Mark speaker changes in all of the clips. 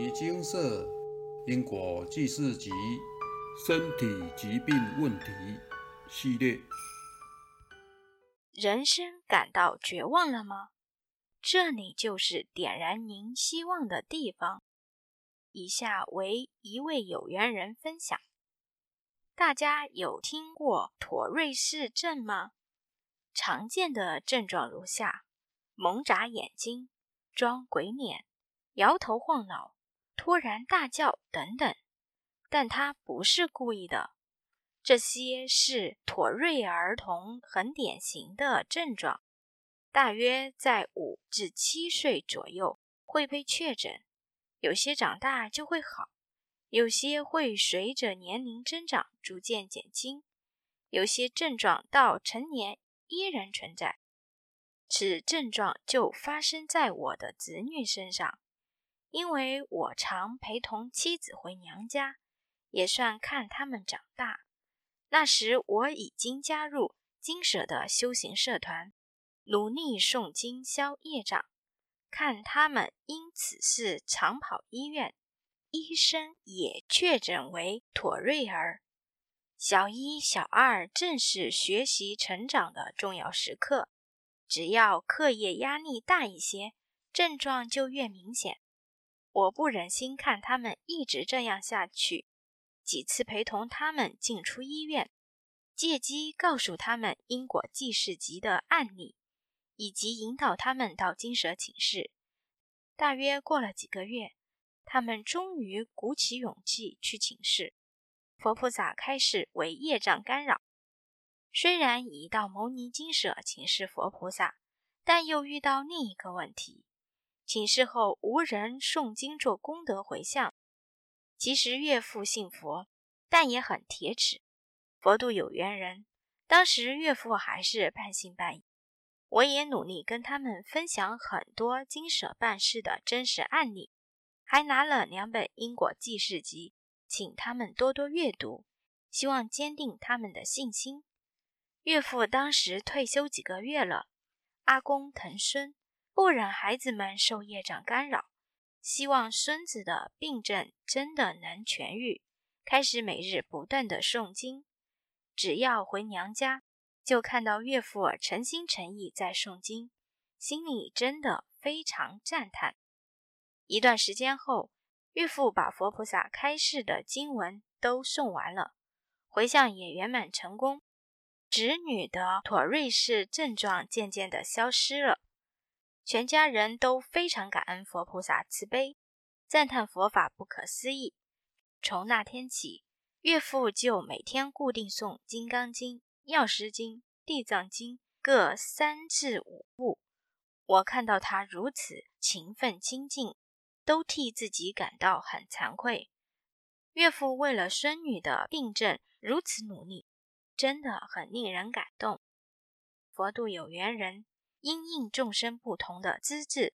Speaker 1: 尼精舍因果记事集身体疾病问题系列。
Speaker 2: 人生感到绝望了吗？这里就是点燃您希望的地方。以下为一位有缘人分享：大家有听过妥瑞氏症吗？常见的症状如下：猛眨眼睛、装鬼脸、摇头晃脑、突然大叫等等。但他不是故意的，这些是妥瑞儿童很典型的症状，大约在五至七岁左右会被确诊，有些长大就会好，有些会随着年龄增长逐渐减轻，有些症状到成年。依然存在，此症状就发生在我的子女身上，因为我常陪同妻子回娘家，也算看他们长大。那时我已经加入金舍的修行社团，努力诵经消业障。看他们因此事常跑医院，医生也确诊为妥瑞儿。小一、小二正是学习成长的重要时刻，只要课业压力大一些，症状就越明显。我不忍心看他们一直这样下去，几次陪同他们进出医院，借机告诉他们因果记事集的案例，以及引导他们到金舍请示。大约过了几个月，他们终于鼓起勇气去请示。佛菩萨开示为业障干扰，虽然已到牟尼金舍请示佛菩萨，但又遇到另一个问题：请示后无人诵经做功德回向。其实岳父信佛，但也很铁齿。佛度有缘人，当时岳父还是半信半疑。我也努力跟他们分享很多经舍办事的真实案例，还拿了两本因果记事集。请他们多多阅读，希望坚定他们的信心。岳父当时退休几个月了，阿公疼孙，不忍孩子们受业障干扰，希望孙子的病症真的能痊愈，开始每日不断的诵经。只要回娘家，就看到岳父诚心诚意在诵经，心里真的非常赞叹。一段时间后。岳父把佛菩萨开示的经文都诵完了，回向也圆满成功，侄女的妥瑞氏症状渐渐的消失了，全家人都非常感恩佛菩萨慈悲，赞叹佛法不可思议。从那天起，岳父就每天固定诵《金刚经》《药师经》《地藏经》各三至五部。我看到他如此勤奋精进。都替自己感到很惭愧。岳父为了孙女的病症如此努力，真的很令人感动。佛度有缘人，因应众生不同的资质，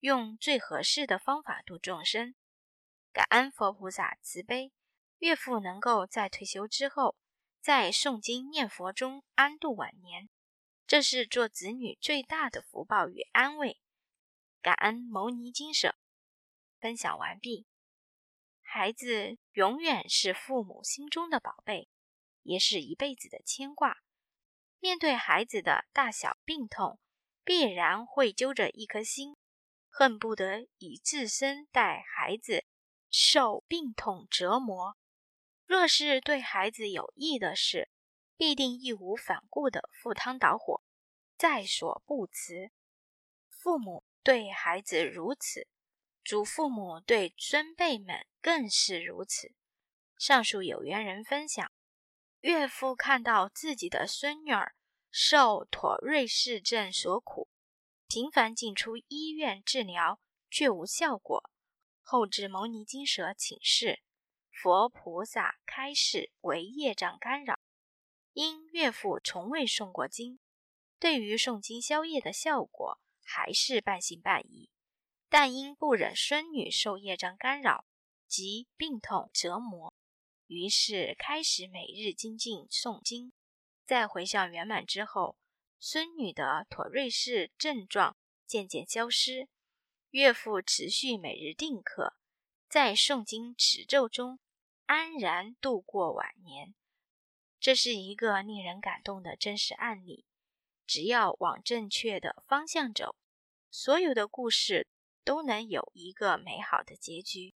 Speaker 2: 用最合适的方法度众生。感恩佛菩萨慈悲，岳父能够在退休之后，在诵经念佛中安度晚年，这是做子女最大的福报与安慰。感恩牟尼金舍。分享完毕。孩子永远是父母心中的宝贝，也是一辈子的牵挂。面对孩子的大小病痛，必然会揪着一颗心，恨不得以自身代孩子受病痛折磨。若是对孩子有益的事，必定义无反顾的赴汤蹈火，在所不辞。父母对孩子如此。祖父母对孙辈们更是如此。上述有缘人分享，岳父看到自己的孙女儿受妥瑞氏症所苦，频繁进出医院治疗却无效果，后至牟尼金舍请示，佛菩萨开示为业障干扰。因岳父从未诵过经，对于诵经消业的效果还是半信半疑。但因不忍孙女受业障干扰及病痛折磨，于是开始每日精进诵经。在回向圆满之后，孙女的妥瑞氏症状渐渐消失。岳父持续每日定课，在诵经持咒中安然度过晚年。这是一个令人感动的真实案例。只要往正确的方向走，所有的故事都能有一个美好的结局。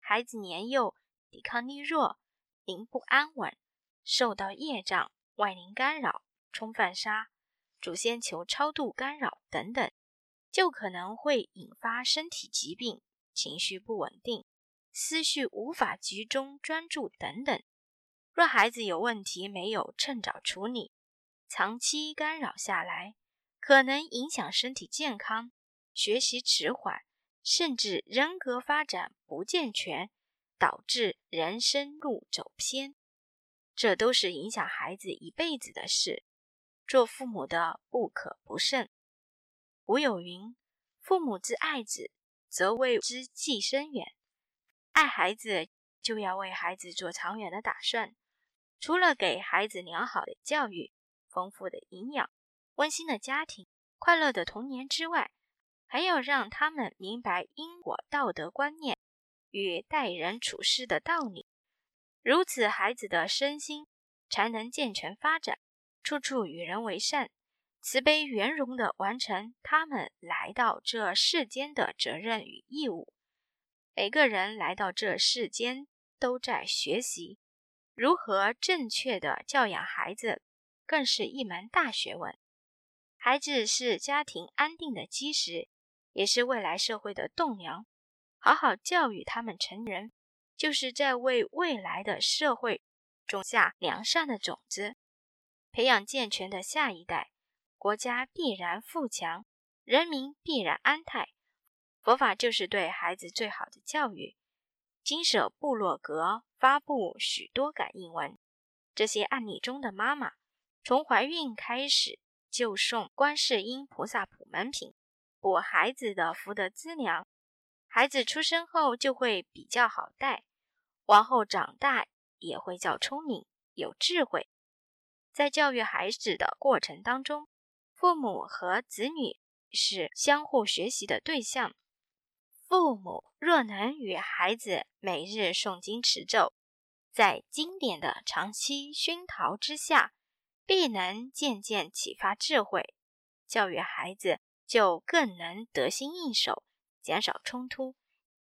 Speaker 2: 孩子年幼，抵抗力弱，灵不安稳，受到业障、外灵干扰、冲犯杀、祖先求超度干扰等等，就可能会引发身体疾病、情绪不稳定、思绪无法集中专注等等。若孩子有问题没有趁早处理，长期干扰下来，可能影响身体健康、学习迟缓，甚至人格发展不健全，导致人生路走偏。这都是影响孩子一辈子的事，做父母的不可不慎。古有云：“父母之爱子，则为之计深远。”爱孩子，就要为孩子做长远的打算。除了给孩子良好的教育、丰富的营养、温馨的家庭、快乐的童年之外，还要让他们明白因果道德观念与待人处事的道理。如此，孩子的身心才能健全发展，处处与人为善，慈悲圆融地完成他们来到这世间的责任与义务。每个人来到这世间，都在学习。如何正确的教养孩子，更是一门大学问。孩子是家庭安定的基石，也是未来社会的栋梁。好好教育他们成人，就是在为未来的社会种下良善的种子，培养健全的下一代，国家必然富强，人民必然安泰。佛法就是对孩子最好的教育。金舍布洛格发布许多感应文，这些案例中的妈妈从怀孕开始就送观世音菩萨普门品，补孩子的福德资粮，孩子出生后就会比较好带，往后长大也会较聪明有智慧。在教育孩子的过程当中，父母和子女是相互学习的对象。父母若能与孩子每日诵经持咒，在经典的长期熏陶之下，必能渐渐启发智慧，教育孩子就更能得心应手，减少冲突，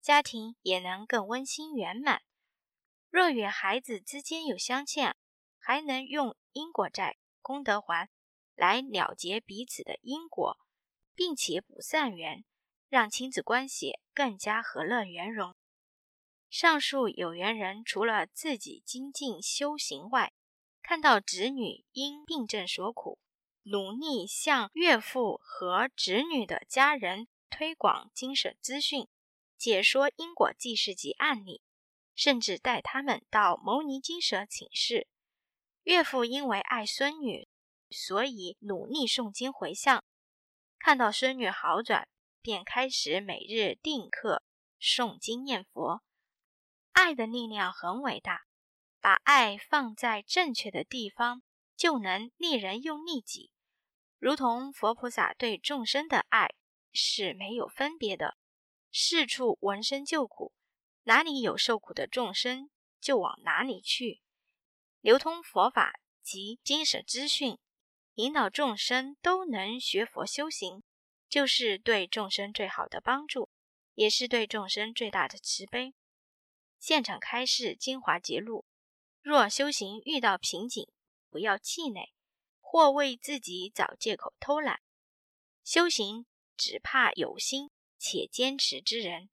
Speaker 2: 家庭也能更温馨圆满。若与孩子之间有相欠，还能用因果债、功德还来了结彼此的因果，并且补善缘。让亲子关系更加和乐圆融。上述有缘人除了自己精进修行外，看到子女因病症所苦，努力向岳父和子女的家人推广精神资讯，解说因果记事及案例，甚至带他们到牟尼精舍请示。岳父因为爱孙女，所以努力诵经回向，看到孙女好转。便开始每日定课诵经念佛，爱的力量很伟大，把爱放在正确的地方，就能利人又利己。如同佛菩萨对众生的爱是没有分别的，四处闻声救苦，哪里有受苦的众生，就往哪里去，流通佛法及精神资讯，引导众生都能学佛修行。就是对众生最好的帮助，也是对众生最大的慈悲。现场开示精华节录：若修行遇到瓶颈，不要气馁，或为自己找借口偷懒。修行只怕有心且坚持之人。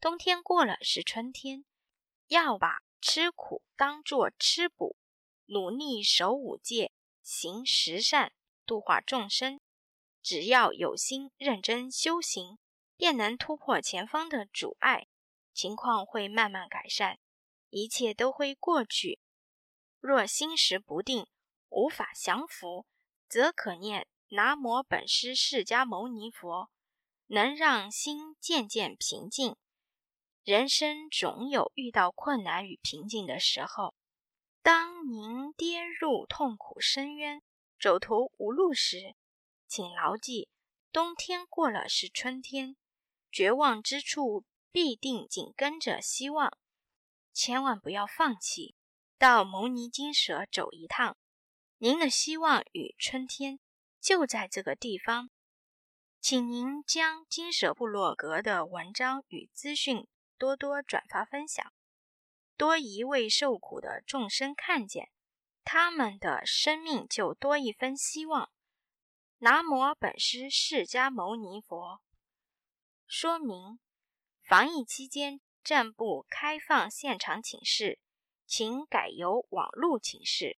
Speaker 2: 冬天过了是春天，要把吃苦当作吃补，努力守五戒，行十善，度化众生。只要有心认真修行，便能突破前方的阻碍，情况会慢慢改善，一切都会过去。若心识不定，无法降服，则可念南无本师释迦牟尼佛，能让心渐渐平静。人生总有遇到困难与瓶颈的时候，当您跌入痛苦深渊，走投无路时。请牢记，冬天过了是春天，绝望之处必定紧跟着希望，千万不要放弃，到牟尼金舍走一趟。您的希望与春天就在这个地方，请您将金舍部落格的文章与资讯多多转发分享，多一位受苦的众生看见，他们的生命就多一分希望。南无本师释迦牟尼佛。说明：防疫期间暂不开放现场请示，请改由网络请示。